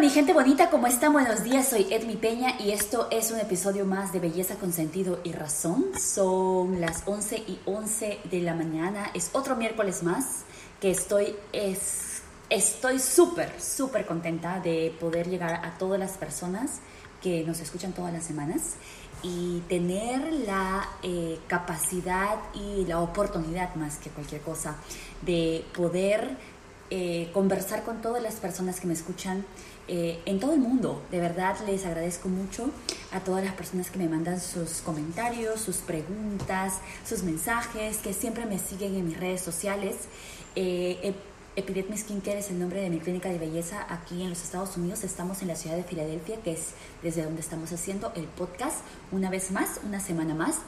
mi gente bonita, ¿cómo están? Buenos días, soy Edmi Peña y esto es un episodio más de Belleza con Sentido y Razón. Son las 11 y 11 de la mañana, es otro miércoles más que estoy, es, estoy súper, súper contenta de poder llegar a todas las personas que nos escuchan todas las semanas y tener la eh, capacidad y la oportunidad más que cualquier cosa de poder eh, conversar con todas las personas que me escuchan eh, en todo el mundo. De verdad les agradezco mucho a todas las personas que me mandan sus comentarios, sus preguntas, sus mensajes, que siempre me siguen en mis redes sociales. Eh, Skincare es el nombre de mi clínica de belleza aquí en los Estados Unidos. Estamos en la ciudad de Filadelfia, que es desde donde estamos haciendo el podcast una vez más, una semana más.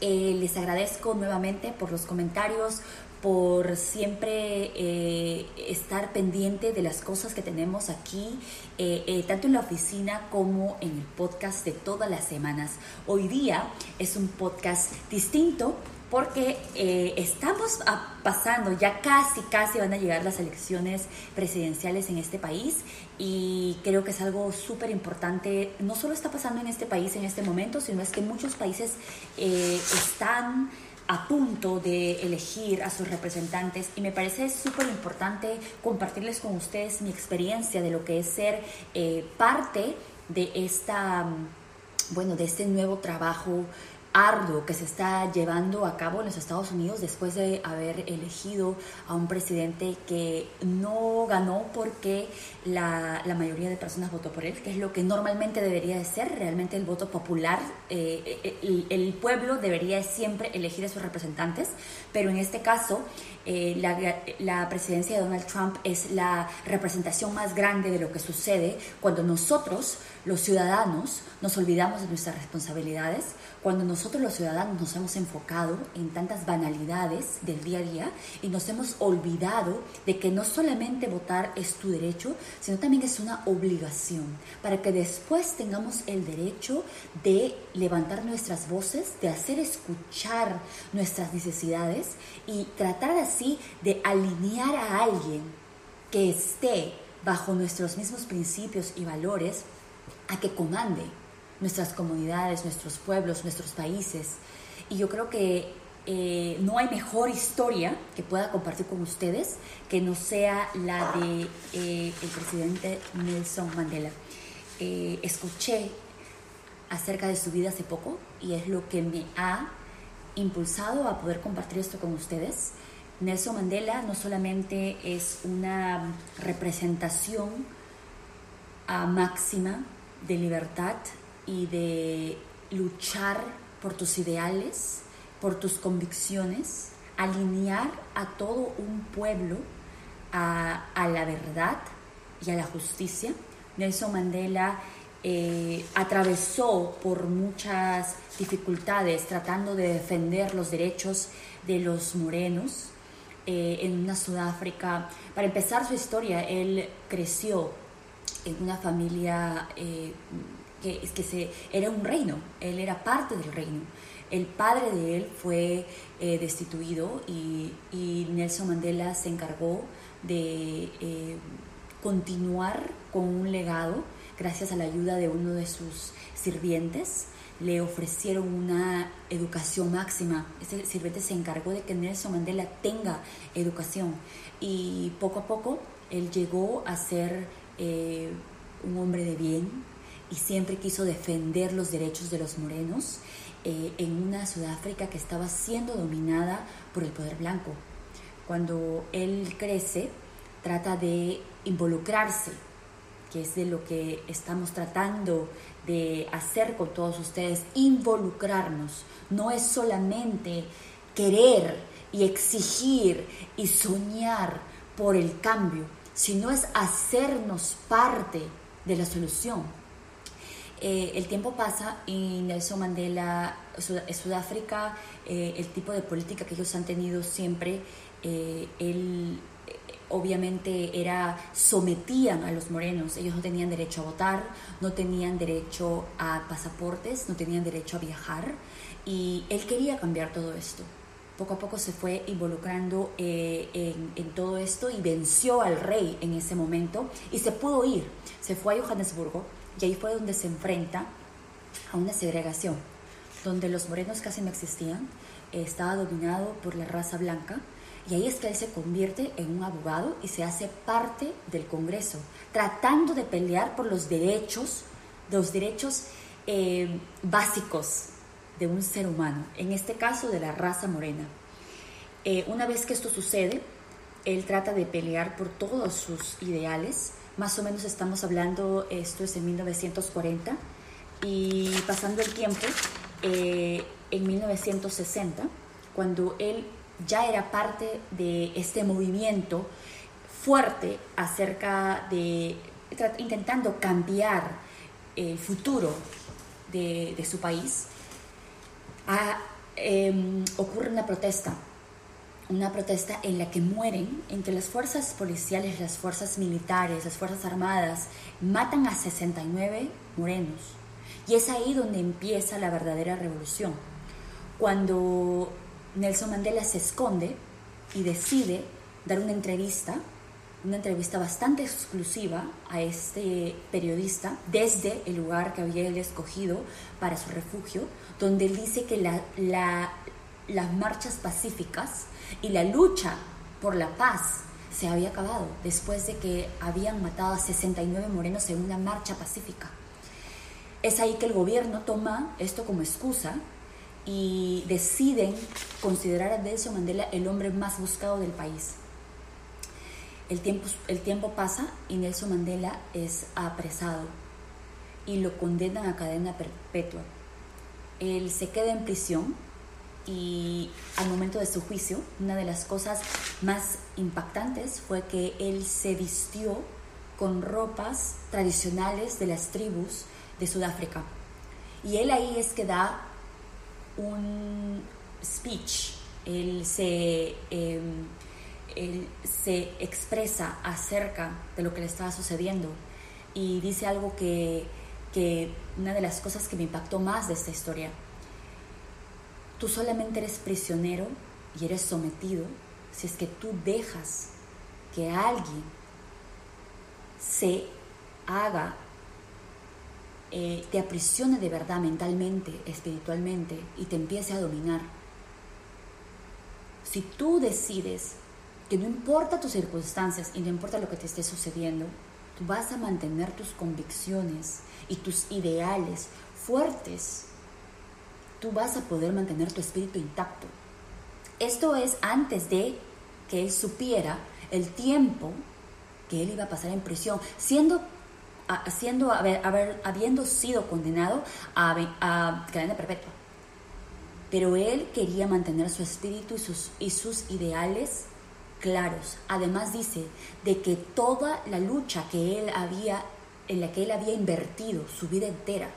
Eh, les agradezco nuevamente por los comentarios, por siempre eh, estar pendiente de las cosas que tenemos aquí, eh, eh, tanto en la oficina como en el podcast de todas las semanas. Hoy día es un podcast distinto porque estamos pasando, ya casi, casi van a llegar las elecciones presidenciales en este país y creo que es algo súper importante. No solo está pasando en este país en este momento, sino es que muchos países están a punto de elegir a sus representantes y me parece súper importante compartirles con ustedes mi experiencia de lo que es ser eh, parte de esta, bueno, de este nuevo trabajo arduo que se está llevando a cabo en los Estados Unidos después de haber elegido a un presidente que no ganó porque la, mayoría de personas votó por él, que es lo que normalmente debería de ser, realmente el voto popular, eh, el, el, pueblo debería siempre elegir a sus representantes, pero en este caso eh, la, la presidencia de Donald Trump es la representación más grande de lo que sucede cuando nosotros, los ciudadanos, nos olvidamos de nuestras responsabilidades, cuando nosotros los ciudadanos nos hemos enfocado en tantas banalidades del día a día y nos hemos olvidado de que no solamente votar es tu derecho, sino también es una obligación para que después tengamos el derecho de levantar nuestras voces, de hacer escuchar nuestras necesidades y tratar de alinear a alguien que esté bajo nuestros mismos principios y valores a que comande nuestras comunidades, nuestros pueblos, nuestros países. Y yo creo que eh, no hay mejor historia que pueda compartir con ustedes que no sea la de eh, el presidente Nelson Mandela. Eh, escuché acerca de su vida hace poco y es lo que me ha impulsado a poder compartir esto con ustedes. Nelson Mandela no solamente es una representación a máxima de libertad, y de luchar por tus ideales, por tus convicciones, alinear a todo un pueblo a, la verdad y a la justicia. Nelson Mandela eh, atravesó por muchas dificultades tratando de defender los derechos de los morenos eh, en una Sudáfrica. Para empezar su historia, él creció en una familia eh, que, que se, era un reino, él era parte del reino. El padre de él fue eh, destituido y, Nelson Mandela se encargó de eh, continuar con un legado gracias a la ayuda de uno de sus sirvientes. Le ofrecieron una educación máxima. Ese sirviente se encargó de que Nelson Mandela tenga educación y poco a poco él llegó a ser eh, un hombre de bien, y siempre quiso defender los derechos de los morenos eh, en una Sudáfrica que estaba siendo dominada por el poder blanco. Cuando él crece, trata de involucrarse, que es de lo que estamos tratando de hacer con todos ustedes, involucrarnos. No es solamente querer y exigir y soñar por el cambio, sino es hacernos parte de la solución eh, el tiempo pasa y Nelson Mandela, Sudáfrica, eh, el tipo de política que ellos han tenido siempre, eh, él obviamente era sometían a los morenos, ellos no tenían derecho a votar, no tenían derecho a pasaportes, no tenían derecho a viajar y él quería cambiar todo esto. poco a poco se fue involucrando eh, en, en, todo esto y venció al rey en ese momento y se pudo ir. Se fue a Johannesburgo y ahí fue donde se enfrenta a una segregación, donde los morenos casi no existían, estaba dominado por la raza blanca y ahí es que él se convierte en un abogado y se hace parte del Congreso, tratando de pelear por los derechos, los derechos eh, básicos de un ser humano, en este caso de la raza morena. Eh, una vez que esto sucede, él trata de pelear por todos sus ideales, más o menos estamos hablando, esto es en 1940, y pasando el tiempo, eh, en 1960, cuando él ya era parte de este movimiento fuerte acerca de intentando cambiar el futuro de, su país, em, ocurre una protesta, una protesta en la que mueren entre las fuerzas policiales, las fuerzas militares, las fuerzas armadas, matan a 69 morenos. Y es ahí donde empieza la verdadera revolución. Cuando Nelson Mandela se esconde y decide dar una entrevista, una entrevista bastante exclusiva a este periodista desde el lugar que había él escogido para su refugio, donde él dice que las marchas pacíficas y la lucha por la paz se había acabado después de que habían matado a 69 morenos en una marcha pacífica. Es ahí que el gobierno toma esto como excusa y deciden considerar a Nelson Mandela el hombre más buscado del país. El tiempo, el tiempo pasa y Nelson Mandela es apresado y lo condenan a cadena perpetua. Él se queda en prisión y al momento de su juicio, una de las cosas más impactantes fue que él se vistió con ropas tradicionales de las tribus de Sudáfrica. Y él ahí es que da un speech, él se, em, él se expresa acerca de lo que le estaba sucediendo y dice algo que, que una de las cosas que me impactó más de esta historia, tú solamente eres prisionero y eres sometido si es que tú dejas que alguien se haga eh, te aprisione de verdad mentalmente, espiritualmente y te empiece a dominar. Si tú decides que no importa tus circunstancias y no importa lo que te esté sucediendo, tú vas a mantener tus convicciones y tus ideales fuertes, tú vas a poder mantener tu espíritu intacto. Esto es antes de que él supiera el tiempo que él iba a pasar en prisión, siendo haciendo, haber, habiendo sido condenado a, a cadena perpetua. Pero él quería mantener su espíritu y sus, y sus ideales claros. Además dice de que toda la lucha que él había, en la que él había invertido su vida entera,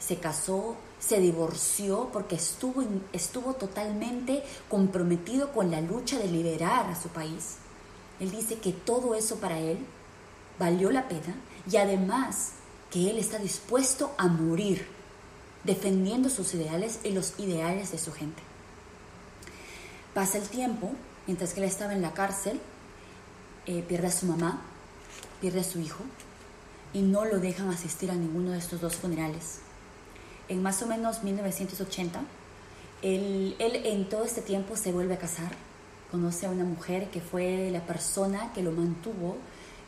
se casó, se divorció porque estuvo, estuvo totalmente comprometido con la lucha de liberar a su país. Él dice que todo eso para él valió la pena y además que Él está dispuesto a morir defendiendo sus ideales y los ideales de su gente. Pasa el tiempo, mientras que él estaba en la cárcel, eh, pierde a su mamá, pierde a su hijo y no lo dejan asistir a ninguno de estos dos funerales. En más o menos 1980, él, él en todo este tiempo se vuelve a casar, conoce a una mujer que fue la persona que lo mantuvo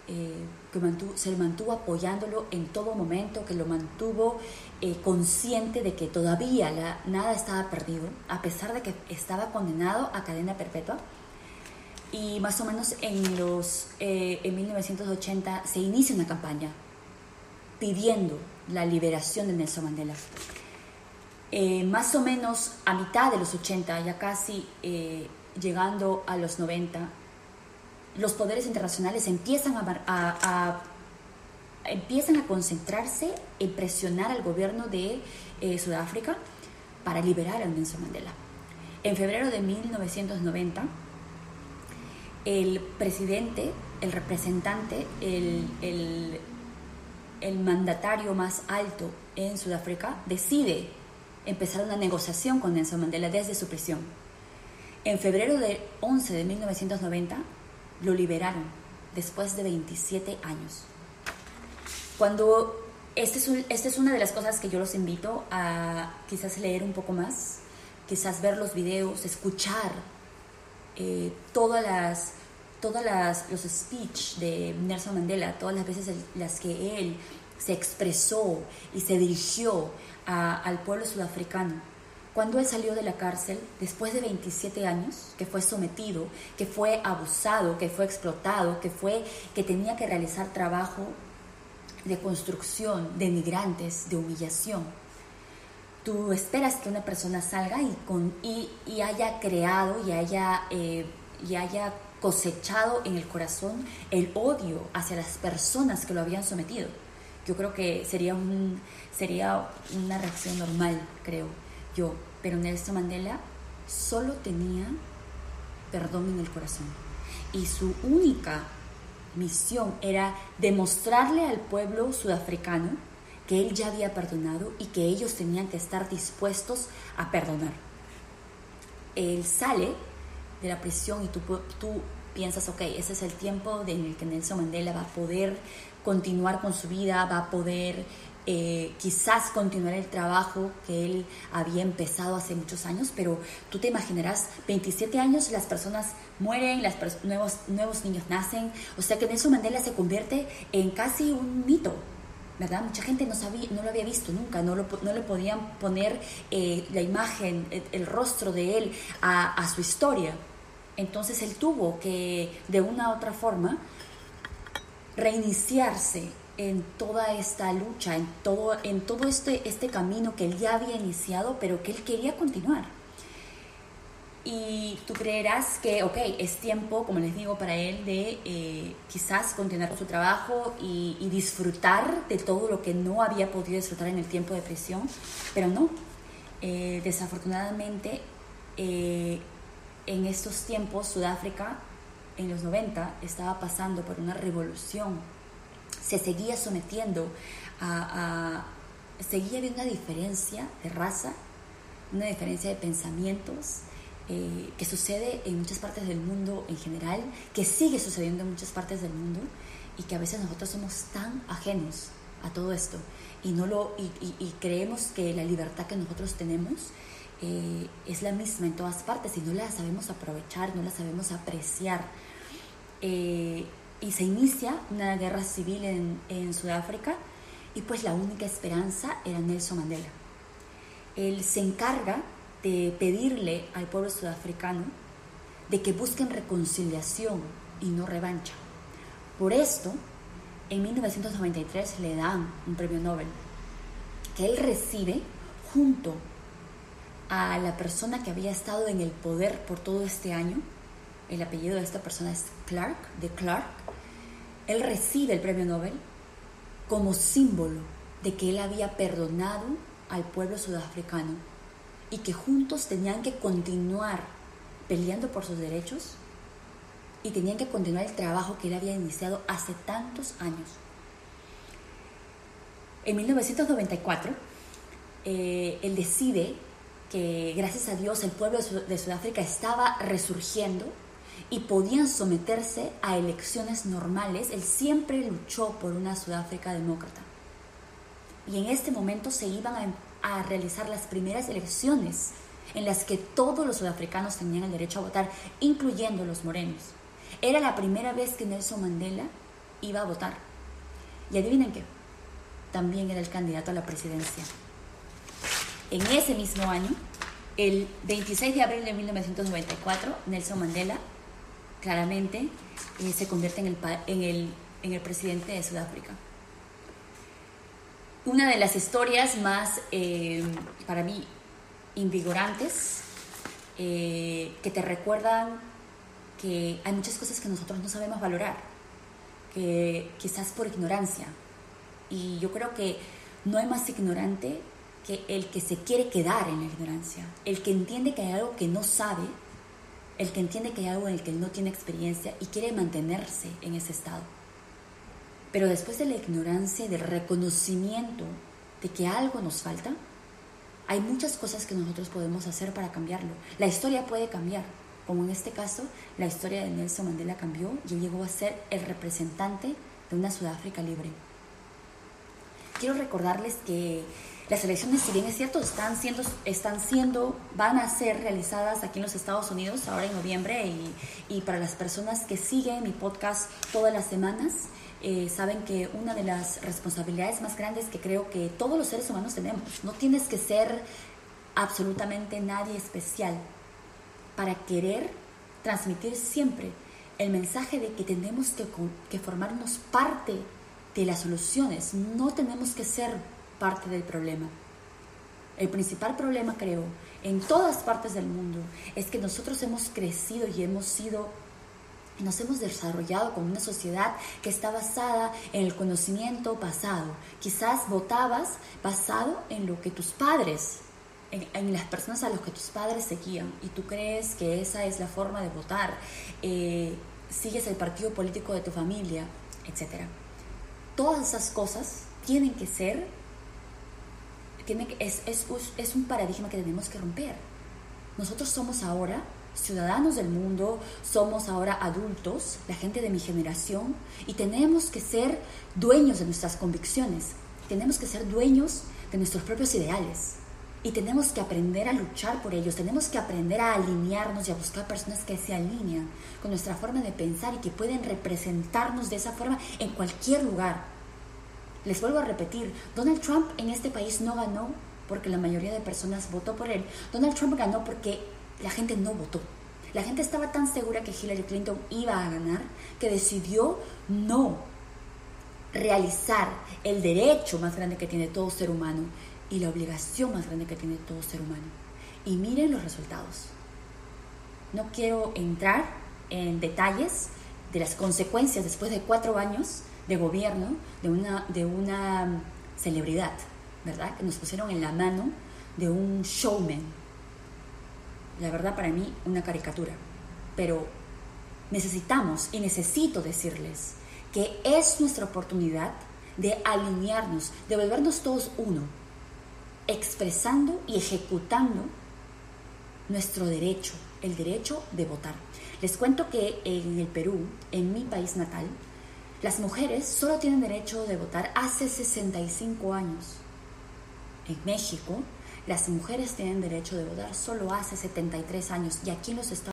eh, que se mantuvo apoyándolo en todo momento, que lo mantuvo eh, consciente de que todavía nada estaba perdido, a pesar de que estaba condenado a cadena perpetua. Y más o menos en, los, eh, en 1980 se inicia una campaña pidiendo la liberación de Nelson Mandela. más o menos a mitad de los 80, ya casi llegando a los 90, los poderes internacionales empiezan a, empiezan a concentrarse en presionar al gobierno de eh, Sudáfrica para liberar a Nelson Mandela. En febrero de 1990, el presidente, el representante, el, el, mandatario más alto en Sudáfrica decide empezar una negociación con Nelson Mandela desde su prisión En febrero de 11 de 1990 lo liberaron después de 27 años. Cuando esta es, este una de las cosas que yo los invito a quizás leer un poco más, quizás ver los videos, escuchar eh, todas las todas las los speech de Nelson Mandela, todas las veces las que él se expresó y se dirigió al pueblo sudafricano. Cuando él salió de la cárcel, después de 27 años, que fue sometido, que fue abusado, que fue explotado, que, fue, que tenía que realizar trabajo de construcción, de migrantes, de humillación, tú esperas que una persona salga y, con, y, haya creado y haya, eh, y haya cosechado en el corazón el odio hacia las personas que lo habían sometido. Yo creo que sería, un, sería una reacción normal, creo yo. Pero Nelson Mandela solo tenía perdón en el corazón. Y su única misión era demostrarle al pueblo sudafricano que él ya había perdonado y que ellos tenían que estar dispuestos a perdonar. Él sale de la prisión y tú, piensas, ok, ese es el tiempo en el que Nelson Mandela va a poder continuar con su vida, va a poder eh, quizás continuar el trabajo que él había empezado hace muchos años, pero tú te imaginarás, 27 años las personas mueren, las nuevos, niños nacen, o sea que Nelson Mandela se convierte en casi un mito, ¿verdad? Mucha gente no, sabía, no lo había visto nunca, no, no le podían poner eh, la imagen, el, rostro de él a, a su historia. Entonces él tuvo que, de una u otra forma, reiniciarse en toda esta lucha, en todo, en todo este, este camino que él ya había iniciado, pero que él quería continuar. Y tú creerás que, ok, es tiempo, como les digo, para él de eh, quizás continuar su trabajo y, disfrutar de todo lo que no había podido disfrutar en el tiempo de prisión, pero no. Eh, desafortunadamente, eh, en estos tiempos Sudáfrica en los 90 estaba pasando por una revolución, se seguía sometiendo a, seguía habiendo una diferencia de raza, una diferencia de pensamientos, eh, que sucede en muchas partes del mundo en general, que sigue sucediendo en muchas partes del mundo y que a veces nosotros somos tan ajenos a todo esto y, no lo, y creemos que la libertad que nosotros tenemos eh, es la misma en todas partes y no la sabemos aprovechar, no la sabemos apreciar. Eh, y se inicia una guerra civil en, Sudáfrica y pues la única esperanza era Nelson Mandela. Él se encarga de pedirle al pueblo sudafricano de que busquen reconciliación y no revancha. Por esto, en 1993 le dan un premio Nobel que él recibe junto a la persona que había estado en el poder por todo este año, el apellido de esta persona es Clark, de Clark, él recibe el premio Nobel como símbolo de que él había perdonado al pueblo sudafricano y que juntos tenían que continuar peleando por sus derechos y tenían que continuar el trabajo que él había iniciado hace tantos años. En 1994, eh, él decide que gracias a Dios el pueblo de Sudáfrica estaba resurgiendo y podían someterse a elecciones normales, él siempre luchó por una Sudáfrica demócrata. Y en este momento se iban a, realizar las primeras elecciones en las que todos los sudafricanos tenían el derecho a votar, incluyendo los morenos. Era la primera vez que Nelson Mandela iba a votar. Y adivinen qué, también era el candidato a la presidencia. En ese mismo año, el 26 de abril de 1994, Nelson Mandela claramente eh, se convierte en el, en, el, en el, presidente de Sudáfrica. Una de las historias más, eh, para mí, invigorantes, eh, que te recuerdan que hay muchas cosas que nosotros no sabemos valorar, que quizás por ignorancia. Y yo creo que no hay más ignorante que el que se quiere quedar en la ignorancia, el que entiende que hay algo que no sabe, el que entiende que hay algo en el que no tiene experiencia y quiere mantenerse en ese estado. Pero después de la ignorancia y del reconocimiento de que algo nos falta, hay muchas cosas que nosotros podemos hacer para cambiarlo. La historia puede cambiar, como en este caso la historia de Nelson Mandela cambió y llegó a ser el representante de una Sudáfrica libre. Quiero recordarles que las elecciones, si bien es cierto, están siendo, están siendo, van a ser realizadas aquí en los Estados Unidos ahora en noviembre y, y para las personas que siguen mi podcast todas las semanas, eh, saben que una de las responsabilidades más grandes que creo que todos los seres humanos tenemos, no tienes que ser absolutamente nadie especial para querer transmitir siempre el mensaje de que tenemos que, que formarnos parte de las soluciones, no tenemos que ser parte del problema. El principal problema, creo, en todas partes del mundo es que nosotros hemos crecido y hemos sido, nos hemos desarrollado como una sociedad que está basada en el conocimiento pasado. Quizás votabas basado en lo que tus padres, en, las personas a los que tus padres seguían y tú crees que esa es la forma de votar, eh, sigues el partido político de tu familia, etc. Todas esas cosas tienen que ser tiene que, es, es, es un paradigma que tenemos que romper. Nosotros somos ahora ciudadanos del mundo, somos ahora adultos, la gente de mi generación, y tenemos que ser dueños de nuestras convicciones, tenemos que ser dueños de nuestros propios ideales, y tenemos que aprender a luchar por ellos, tenemos que aprender a alinearnos y a buscar personas que se alinean con nuestra forma de pensar y que pueden representarnos de esa forma en cualquier lugar. Les vuelvo a repetir, Donald Trump en este país no ganó porque la mayoría de personas votó por él. Donald Trump ganó porque la gente no votó. La gente estaba tan segura que Hillary Clinton iba a ganar que decidió no realizar el derecho más grande que tiene todo ser humano y la obligación más grande que tiene todo ser humano. Y miren los resultados. No quiero entrar en detalles de las consecuencias después de cuatro años de gobierno de una, de una celebridad, ¿verdad? Que nos pusieron en la mano de un showman. La verdad para mí una caricatura. Pero necesitamos y necesito decirles que es nuestra oportunidad de alinearnos, de volvernos todos uno, expresando y ejecutando nuestro derecho, el derecho de votar. Les cuento que en el Perú, en mi país natal, las mujeres solo tienen derecho de votar hace 65 años. En México, las mujeres tienen derecho de votar solo hace 73 años y aquí en los Estados